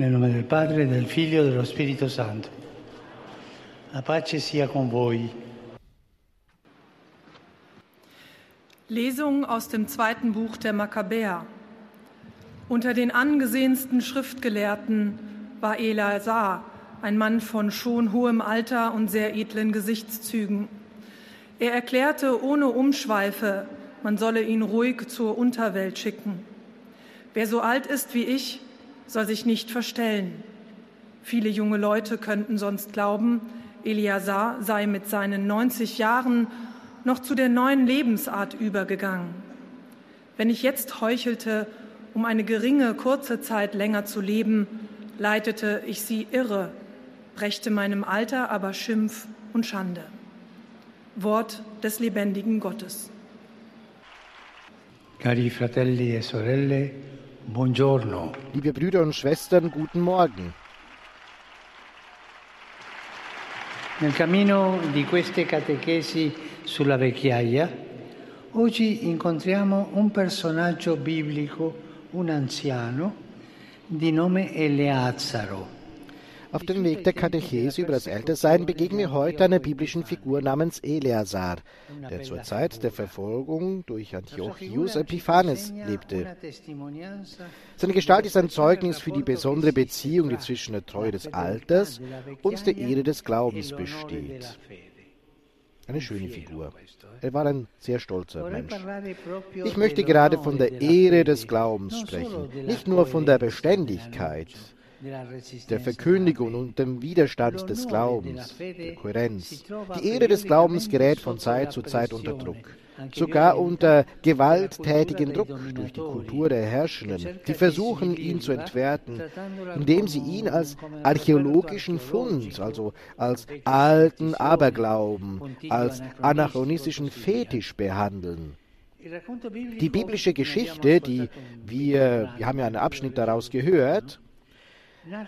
Nel nome del Padre, del Figlio e dello Spirito Santo. La pace sia con voi. Lesung aus dem zweiten Buch der Makkabäer. Unter den angesehensten Schriftgelehrten war Eleazar, ein Mann von schon hohem Alter und sehr edlen Gesichtszügen. Er erklärte ohne Umschweife, man solle ihn ruhig zur Unterwelt schicken. Wer so alt ist wie ich, soll sich nicht verstellen. Viele junge Leute könnten sonst glauben, Eliasar sei mit seinen 90 Jahren noch zu der neuen Lebensart übergegangen. Wenn ich jetzt heuchelte, um eine geringe, kurze Zeit länger zu leben, leitete ich sie irre, brächte meinem Alter aber Schimpf und Schande. Wort des lebendigen Gottes. Cari fratelli e sorelle, buongiorno. Liebe Brüder und Schwestern, guten Morgen. Nel cammino di queste catechesi sulla vecchiaia, oggi incontriamo un personaggio biblico, un anziano, di nome Eleazaro. Auf dem Weg der Katechese über das Ältersein begegnen wir heute einer biblischen Figur namens Eleazar, der zur Zeit der Verfolgung durch Antiochus Epiphanes lebte. Seine Gestalt ist ein Zeugnis für die besondere Beziehung, die zwischen der Treue des Alters und der Ehre des Glaubens besteht. Eine schöne Figur. Er war ein sehr stolzer Mensch. Ich möchte gerade von der Ehre des Glaubens sprechen, nicht nur von der Beständigkeit, der Verkündigung und dem Widerstand des Glaubens, der Kohärenz. Die Ehre des Glaubens gerät von Zeit zu Zeit unter Druck. Sogar unter gewalttätigen Druck durch die Kultur der Herrschenden, die versuchen, ihn zu entwerten, indem sie ihn als archäologischen Fund, also als alten Aberglauben, als anachronistischen Fetisch behandeln. Die biblische Geschichte, die wir, wir haben ja einen Abschnitt daraus gehört,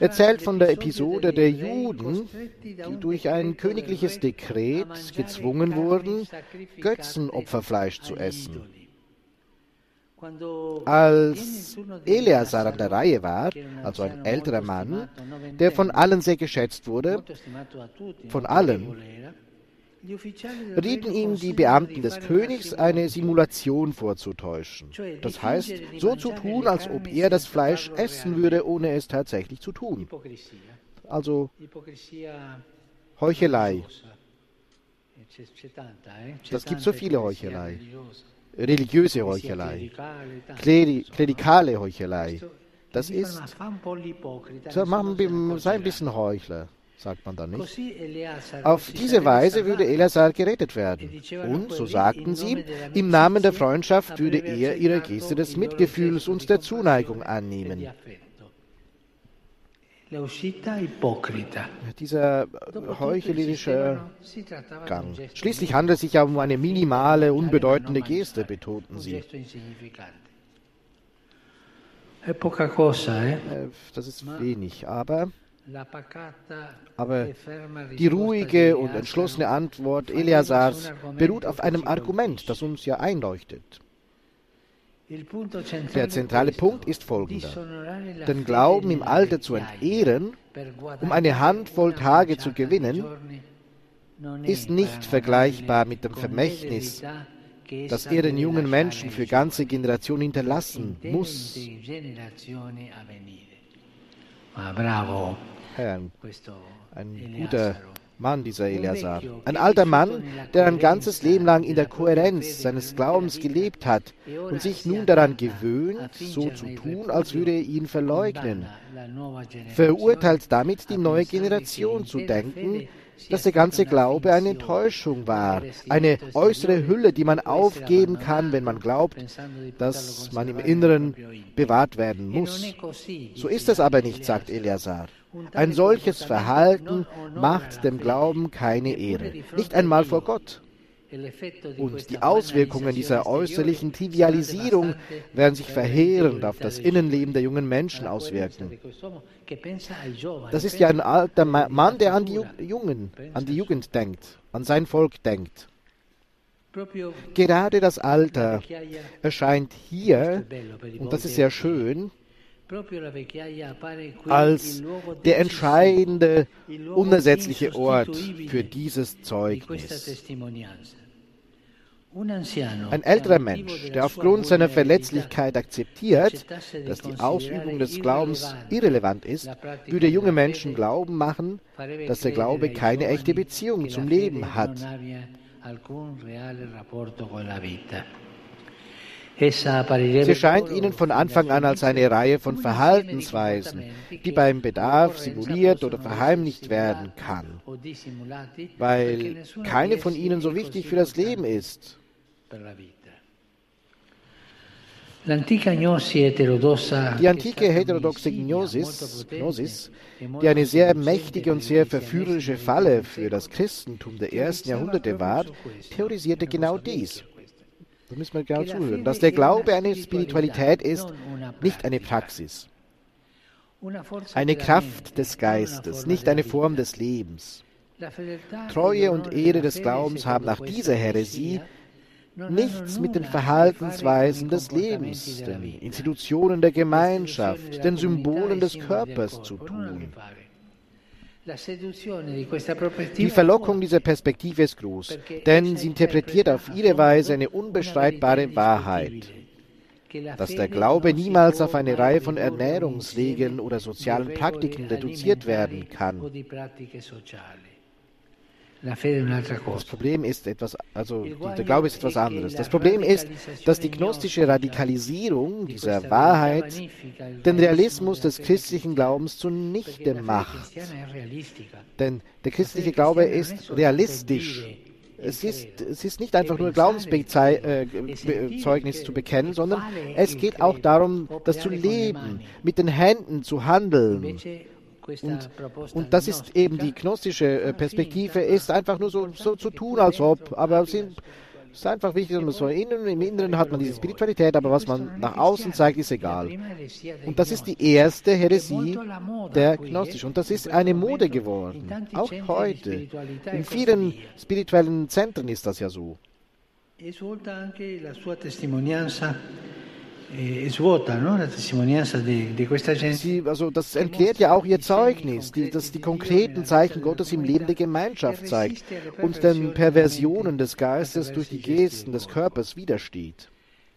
erzählt von der Episode der Juden, die durch ein königliches Dekret gezwungen wurden, Götzenopferfleisch zu essen. Als Eleazar an der Reihe war, also ein älterer Mann, der von allen sehr geschätzt wurde, von allen, rieten ihm die Beamten des Königs, eine Simulation vorzutäuschen. Das heißt, so zu tun, als ob er das Fleisch essen würde, ohne es tatsächlich zu tun. Also Heuchelei. Das gibt so viele Heuchelei. Religiöse Heuchelei. Klerikale Heuchelei. Das ist, sei ein bisschen Heuchler sagt man dann nicht. Auf diese Weise würde Eleazar gerettet werden. Und, so sagten sie, im Namen der Freundschaft würde er ihre Geste des Mitgefühls und der Zuneigung annehmen. Dieser heuchlerische Gang. Schließlich handelt es sich ja um eine minimale, unbedeutende Geste, betonten sie. Das ist wenig, aber aber die ruhige und entschlossene Antwort Eleazars beruht auf einem Argument, das uns ja einleuchtet. Der zentrale Punkt ist folgender. Den Glauben im Alter zu entehren, um eine Handvoll Tage zu gewinnen, ist nicht vergleichbar mit dem Vermächtnis, das er den jungen Menschen für ganze Generationen hinterlassen muss. Bravo. Herrn. Ein guter Mann, dieser Eleazar. Ein alter Mann, der ein ganzes Leben lang in der Kohärenz seines Glaubens gelebt hat und sich nun daran gewöhnt, so zu tun, als würde er ihn verleugnen. Verurteilt damit die neue Generation zu denken, dass der ganze Glaube eine Enttäuschung war, eine äußere Hülle, die man aufgeben kann, wenn man glaubt, dass man im Inneren bewahrt werden muss. So ist es aber nicht, sagt Eleazar. Ein solches Verhalten macht dem Glauben keine Ehre, nicht einmal vor Gott. Und die Auswirkungen dieser äußerlichen Trivialisierung werden sich verheerend auf das Innenleben der jungen Menschen auswirken. Das ist ja ein alter Mann, der an die Jungen, an die Jugend denkt, an sein Volk denkt. Gerade das Alter erscheint hier, und das ist sehr schön, als der entscheidende, unersetzliche Ort für dieses Zeugnis. Ein älterer Mensch, der aufgrund seiner Verletzlichkeit akzeptiert, dass die Ausübung des Glaubens irrelevant ist, würde junge Menschen glauben machen, dass der Glaube keine echte Beziehung zum Leben hat. Sie scheint ihnen von Anfang an als eine Reihe von Verhaltensweisen, die beim Bedarf simuliert oder verheimlicht werden kann, weil keine von ihnen so wichtig für das Leben ist. Die antike heterodoxe Gnosis, Gnosis, die eine sehr mächtige und sehr verführerische Falle für das Christentum der ersten Jahrhunderte war, theorisierte genau dies. Da müssen wir genau zuhören, dass der Glaube eine Spiritualität ist, nicht eine Praxis. Eine Kraft des Geistes, nicht eine Form des Lebens. Treue und Ehre des Glaubens haben nach dieser Häresie nichts mit den Verhaltensweisen des Lebens, den Institutionen der Gemeinschaft, den Symbolen des Körpers zu tun. Die Verlockung dieser Perspektive ist groß, denn sie interpretiert auf ihre Weise eine unbestreitbare Wahrheit, dass der Glaube niemals auf eine Reihe von Ernährungsregeln oder sozialen Praktiken reduziert werden kann. Das Problem ist etwas, also der Glaube ist etwas anderes. Das Problem ist, dass die gnostische Radikalisierung dieser Wahrheit den Realismus des christlichen Glaubens zunichte macht. Denn der christliche Glaube ist realistisch. Es ist, es ist nicht einfach nur Glaubenszeugnis zu bekennen, sondern es geht auch darum, das zu leben, mit den Händen zu handeln. Und, und, das ist eben die gnostische äh, Perspektive, ist einfach nur so, so zu tun, als ob, aber es ist einfach wichtig, dass man so innen, im Inneren hat man diese Spiritualität, aber was man nach außen zeigt, ist egal. Und das ist die erste Häresie der Gnostik. Und das ist eine Mode geworden, auch heute. In vielen spirituellen Zentren ist das ja so. Eh, Sie, also das entklärt ja auch ihr Zeugnis, die, das die konkreten Zeichen Gottes im Leben der Gemeinschaft zeigt und den Perversionen des Geistes durch die Gesten des Körpers widersteht.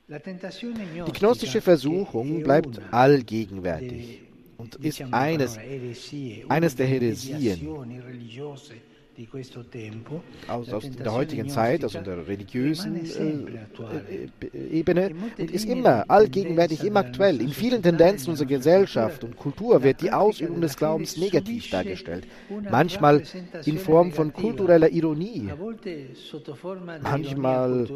Die gnostische Versuchung bleibt allgegenwärtig und ist eines, eines der Heresien aus, aus der heutigen Zeit, also der religiösen äh, äh, Ebene, und ist immer allgegenwärtig, immer aktuell. In vielen Tendenzen unserer Gesellschaft und Kultur wird die Ausübung des Glaubens negativ dargestellt, manchmal in Form von kultureller Ironie, manchmal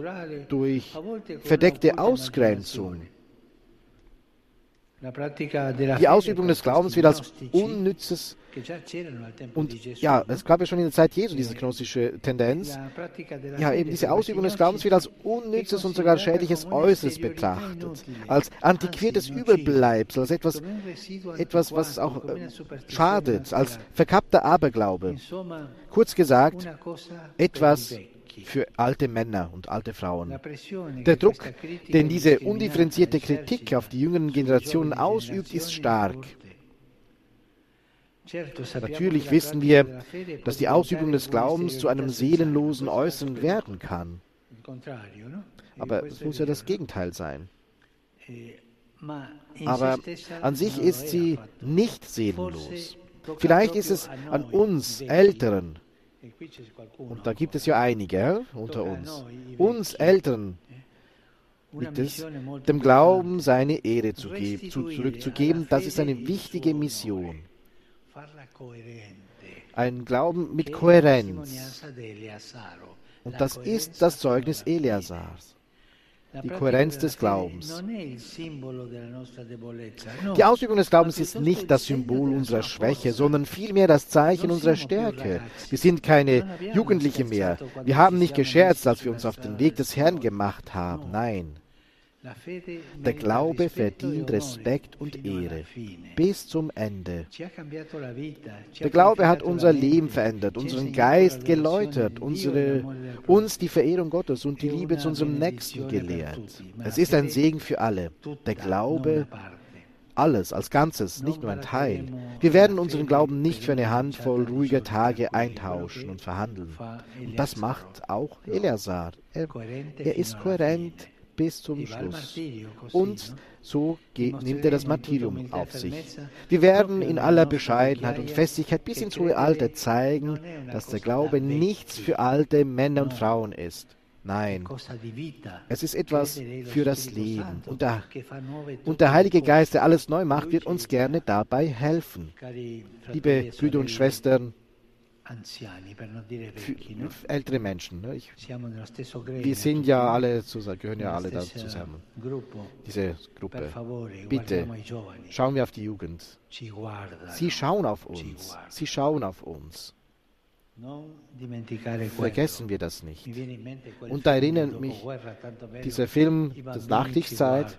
durch verdeckte Ausgrenzung. Die Ausübung des Glaubens wird als unnützes und ja, es gab ja schon in der Zeit Jesu diese gnostische Tendenz. Ja, eben diese Ausübung des Glaubens wird als unnützes und sogar schädliches Äußeres betrachtet, als antiquiertes Überbleibsel, als etwas, etwas was auch äh, schadet, als verkappter Aberglaube. Kurz gesagt, etwas für alte Männer und alte Frauen. Der Druck, den diese undifferenzierte Kritik auf die jüngeren Generationen ausübt, ist stark. Natürlich wissen wir, dass die Ausübung des Glaubens zu einem seelenlosen Äußeren werden kann. Aber es muss ja das Gegenteil sein. Aber an sich ist sie nicht seelenlos. Vielleicht ist es an uns Älteren, und da gibt es ja einige unter uns, uns Älteren, liegt es, dem Glauben seine Ehre zu geben, zu, zurückzugeben. Das ist eine wichtige Mission. ein Glauben mit Kohärenz. Und das ist das Zeugnis Eleazars. Die Kohärenz des Glaubens. Die Ausübung des Glaubens ist nicht das Symbol unserer Schwäche, sondern vielmehr das Zeichen unserer Stärke. Wir sind keine Jugendliche mehr. Wir haben nicht gescherzt, als wir uns auf den Weg des Herrn gemacht haben. Nein. Der Glaube verdient Respekt und Ehre bis zum Ende. Der Glaube hat unser Leben verändert, unseren Geist geläutert, unsere, uns die Verehrung Gottes und die Liebe zu unserem Nächsten gelehrt. Es ist ein Segen für alle. Der Glaube alles als Ganzes, nicht nur ein Teil. Wir werden unseren Glauben nicht für eine Handvoll ruhiger Tage eintauschen und verhandeln. Und das macht auch Eleazar. Er, er ist kohärent bis zum Schluss. Und so geht, nimmt er das Martyrium auf sich. Wir werden in aller Bescheidenheit und Festigkeit bis ins hohe Alter zeigen, dass der Glaube nichts für alte Männer und Frauen ist. Nein, es ist etwas für das Leben. Und der, und der Heilige Geist, der alles neu macht, wird uns gerne dabei helfen. Liebe Brüder und Schwestern, ältere Menschen. Ne? Ich, wir sind ja alle zusammen, gehören ja alle da zusammen. Diese Gruppe. Bitte schauen wir auf die Jugend. Sie schauen auf uns. Sie schauen auf uns. Vergessen wir das nicht. Und da erinnert mich dieser Film der Nachkriegszeit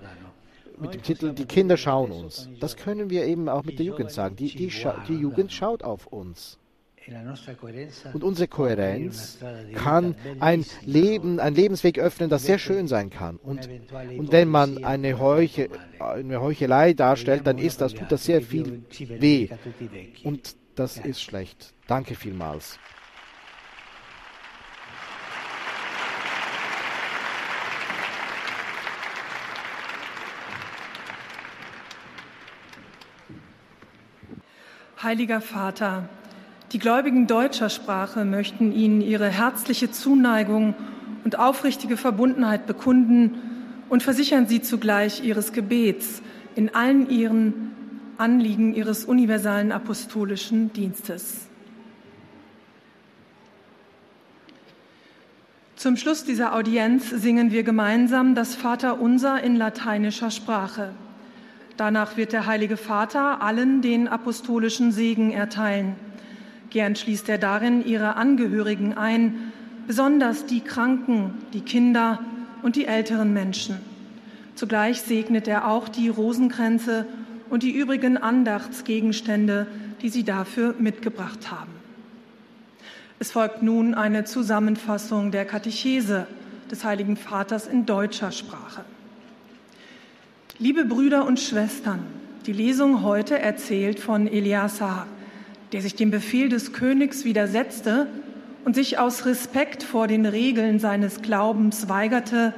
mit dem Titel Die Kinder schauen uns. Das können wir eben auch mit der Jugend sagen. Die, die, die Jugend schaut auf uns. Und unsere Kohärenz kann ein Leben, ein Lebensweg öffnen, das sehr schön sein kann. Und, und wenn man eine, Heuche, eine Heuchelei darstellt, dann ist das, tut das sehr viel weh. Und das ist schlecht. Danke vielmals. Heiliger Vater, die Gläubigen deutscher Sprache möchten Ihnen ihre herzliche Zuneigung und aufrichtige Verbundenheit bekunden und versichern Sie zugleich Ihres Gebets in allen Ihren Anliegen Ihres universalen apostolischen Dienstes. Zum Schluss dieser Audienz singen wir gemeinsam das Vaterunser in lateinischer Sprache. Danach wird der Heilige Vater allen den apostolischen Segen erteilen. Gern schließt er darin ihre Angehörigen ein, besonders die Kranken, die Kinder und die älteren Menschen. Zugleich segnet er auch die Rosenkränze und die übrigen Andachtsgegenstände, die sie dafür mitgebracht haben. Es folgt nun eine Zusammenfassung der Katechese des Heiligen Vaters in deutscher Sprache. Liebe Brüder und Schwestern, die Lesung heute erzählt von Eliasar, der sich dem Befehl des Königs widersetzte und sich aus Respekt vor den Regeln seines Glaubens weigerte,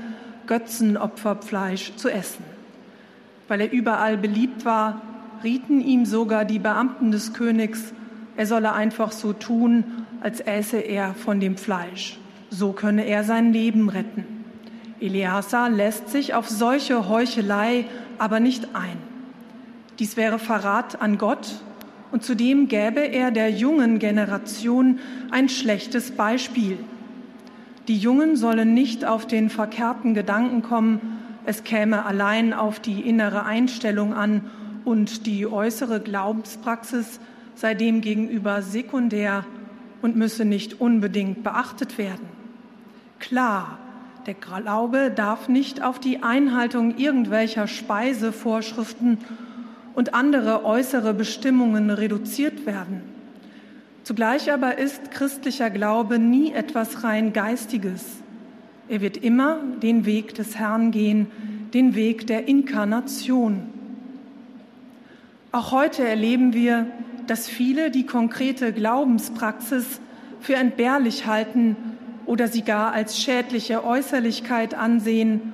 Götzenopferfleisch zu essen. Weil er überall beliebt war, rieten ihm sogar die Beamten des Königs, er solle einfach so tun, als äße er von dem Fleisch. So könne er sein Leben retten. Eleazar lässt sich auf solche Heuchelei aber nicht ein. Dies wäre Verrat an Gott und zudem gäbe er der jungen Generation ein schlechtes Beispiel. Die Jungen sollen nicht auf den verkehrten Gedanken kommen, es käme allein auf die innere Einstellung an und die äußere Glaubenspraxis sei dem gegenüber sekundär und müsse nicht unbedingt beachtet werden. Klar, der Glaube darf nicht auf die Einhaltung irgendwelcher Speisevorschriften und andere äußere Bestimmungen reduziert werden. Zugleich aber ist christlicher Glaube nie etwas rein Geistiges. Er wird immer den Weg des Herrn gehen, den Weg der Inkarnation. Auch heute erleben wir, dass viele die konkrete Glaubenspraxis für entbehrlich halten oder sie gar als schädliche Äußerlichkeit ansehen,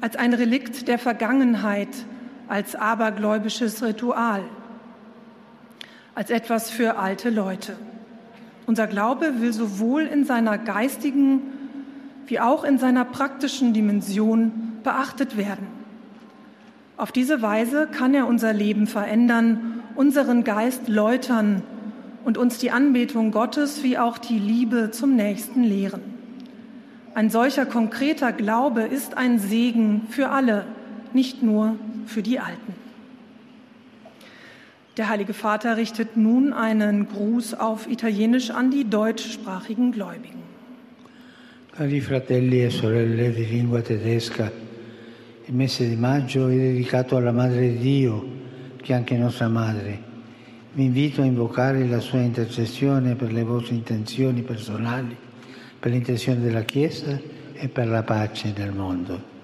als ein Relikt der Vergangenheit, als abergläubisches Ritual, als etwas für alte Leute. Unser Glaube will sowohl in seiner geistigen wie auch in seiner praktischen Dimension beachtet werden. Auf diese Weise kann er unser Leben verändern, unseren Geist läutern und uns die Anbetung Gottes wie auch die Liebe zum Nächsten lehren. Ein solcher konkreter Glaube ist ein Segen für alle, nicht nur für die Alten. Der Heilige Vater richtet nun einen Gruß auf Italienisch an die deutschsprachigen Gläubigen. Cari fratelli e sorelle di lingua tedesca, il mese di maggio è dedicato alla Madre di Dio, che è anche nostra madre. Vi invito a invocare la sua intercessione per le vostre intenzioni personali, per l'intenzione della Chiesa e per la pace nel mondo.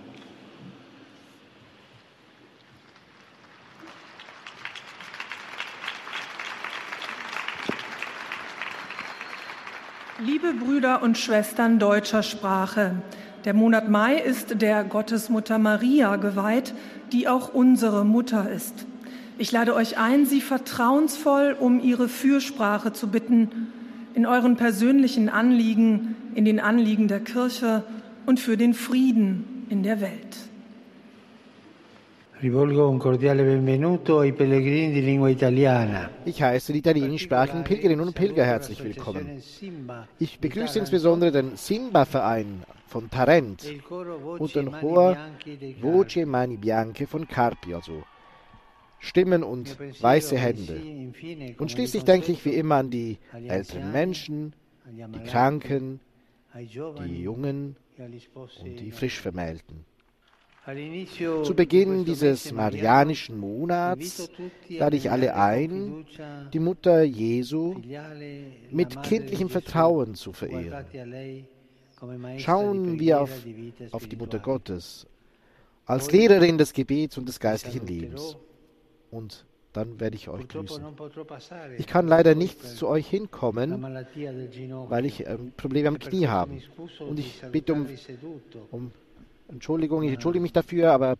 Liebe Brüder und Schwestern deutscher Sprache, der Monat Mai ist der Gottesmutter Maria geweiht, die auch unsere Mutter ist. Ich lade euch ein, sie vertrauensvoll um ihre Fürsprache zu bitten in euren persönlichen Anliegen, in den Anliegen der Kirche und für den Frieden in der Welt. Ich heiße die italienischsprachigen Pilgerinnen und Pilger herzlich willkommen. Ich begrüße insbesondere den Simba-Verein von Tarent und den Chor Voce Mani Bianche von Carpi, also Stimmen und weiße Hände. Und schließlich denke ich wie immer an die älteren Menschen, die Kranken, die Jungen und die Frischvermählten. Zu Beginn dieses marianischen Monats lade ich alle ein, die Mutter Jesu mit kindlichem Vertrauen zu verehren. Schauen wir auf, auf die Mutter Gottes als Lehrerin des Gebets und des geistlichen Lebens. Und dann werde ich euch grüßen. Ich kann leider nicht zu euch hinkommen, weil ich ähm, Probleme am Knie habe. Und ich bitte um, um Entschuldigung, ich entschuldige mich dafür, aber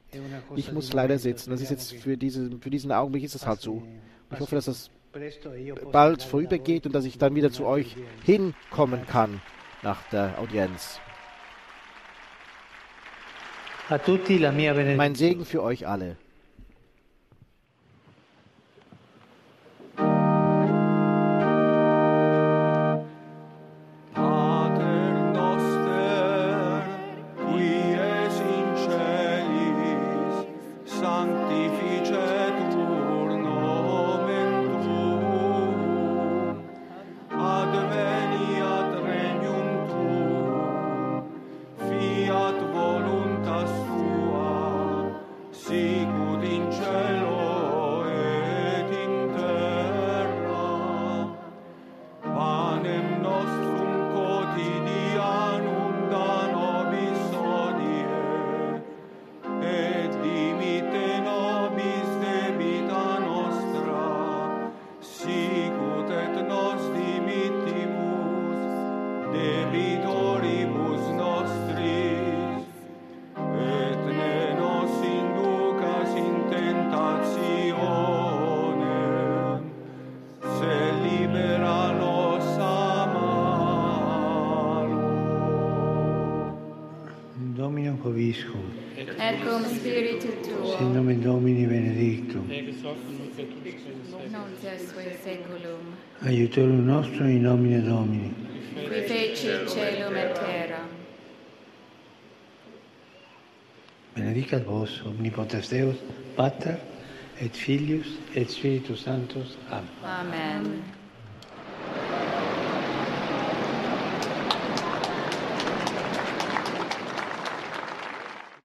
ich muss leider sitzen. Das ist jetzt für, diese, für diesen Augenblick ist es halt so. Ich hoffe, dass das bald vorübergeht und dass ich dann wieder zu euch hinkommen kann nach der Audienz. Mein Segen für euch alle. Vobiscum. Et cum spiritu tuo. Sin nomen Domini benedictum. Non in seculum. Aiutorium nostrum in nomine Domini. Qui feci celum et terra. Benedicat vos omnipotens Deus, Pater et Filius et Spiritus Sanctus. Amen. Amen.